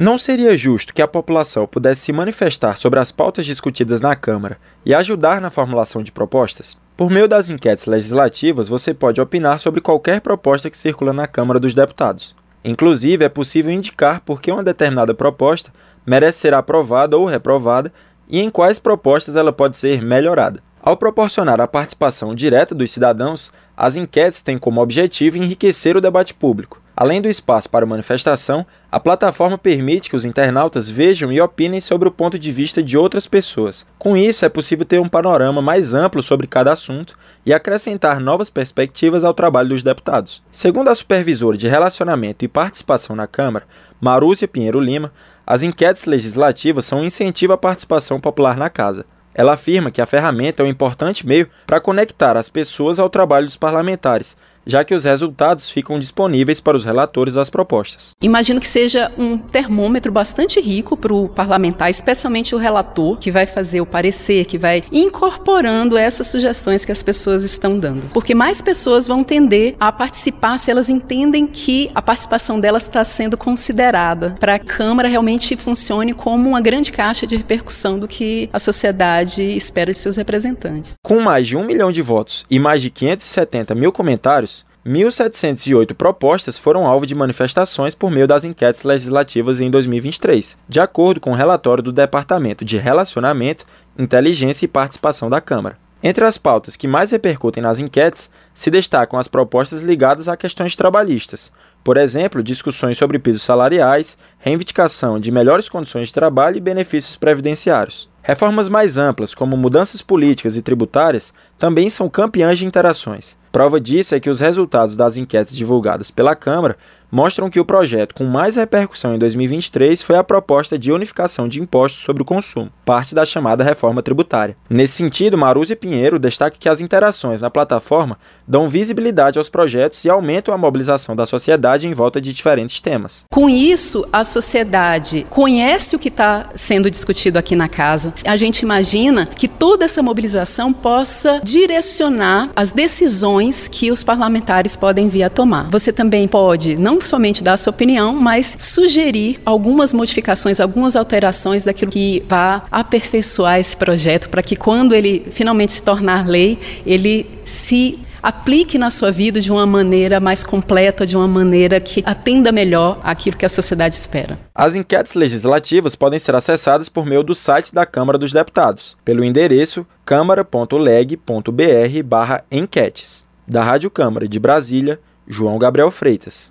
Não seria justo que a população pudesse se manifestar sobre as pautas discutidas na Câmara e ajudar na formulação de propostas? Por meio das enquetes legislativas, você pode opinar sobre qualquer proposta que circula na Câmara dos Deputados. Inclusive, é possível indicar por que uma determinada proposta merece ser aprovada ou reprovada e em quais propostas ela pode ser melhorada. Ao proporcionar a participação direta dos cidadãos, as enquetes têm como objetivo enriquecer o debate público. Além do espaço para manifestação, a plataforma permite que os internautas vejam e opinem sobre o ponto de vista de outras pessoas. Com isso, é possível ter um panorama mais amplo sobre cada assunto e acrescentar novas perspectivas ao trabalho dos deputados. Segundo a supervisora de Relacionamento e Participação na Câmara, Marúcia Pinheiro Lima, as enquetes legislativas são um incentivo à participação popular na casa. Ela afirma que a ferramenta é um importante meio para conectar as pessoas ao trabalho dos parlamentares, já que os resultados ficam disponíveis para os relatores das propostas. Imagino que seja um termômetro bastante rico para o parlamentar, especialmente o relator, que vai fazer o parecer, que vai incorporando essas sugestões que as pessoas estão dando. Porque mais pessoas vão tender a participar se elas entendem que a participação delas está sendo considerada, para a Câmara realmente funcione como uma grande caixa de repercussão do que a sociedade espera de seus representantes. Com mais de um milhão de votos e mais de 570 mil comentários, 1.708 propostas foram alvo de manifestações por meio das enquetes legislativas em 2023, de acordo com o relatório do Departamento de Relacionamento, Inteligência e Participação da Câmara. Entre as pautas que mais repercutem nas enquetes se destacam as propostas ligadas a questões trabalhistas, por exemplo, discussões sobre pisos salariais, reivindicação de melhores condições de trabalho e benefícios previdenciários. Reformas mais amplas, como mudanças políticas e tributárias, também são campeãs de interações. Prova disso é que os resultados das enquetes divulgadas pela Câmara mostram que o projeto com mais repercussão em 2023 foi a proposta de unificação de impostos sobre o consumo, parte da chamada reforma tributária. Nesse sentido, Maruzia Pinheiro destaca que as interações na plataforma dão visibilidade aos projetos e aumentam a mobilização da sociedade em volta de diferentes temas. Com isso, a sociedade conhece o que está sendo discutido aqui na casa. A gente imagina que toda essa mobilização possa direcionar as decisões que os parlamentares podem vir a tomar. Você também pode somente dar a sua opinião, mas sugerir algumas modificações, algumas alterações daquilo que vá aperfeiçoar esse projeto para que quando ele finalmente se tornar lei, ele se aplique na sua vida de uma maneira mais completa, de uma maneira que atenda melhor aquilo que a sociedade espera. As enquetes legislativas podem ser acessadas por meio do site da Câmara dos Deputados, pelo endereço câmara.leg.br/enquetes. Da Rádio Câmara de Brasília, João Gabriel Freitas.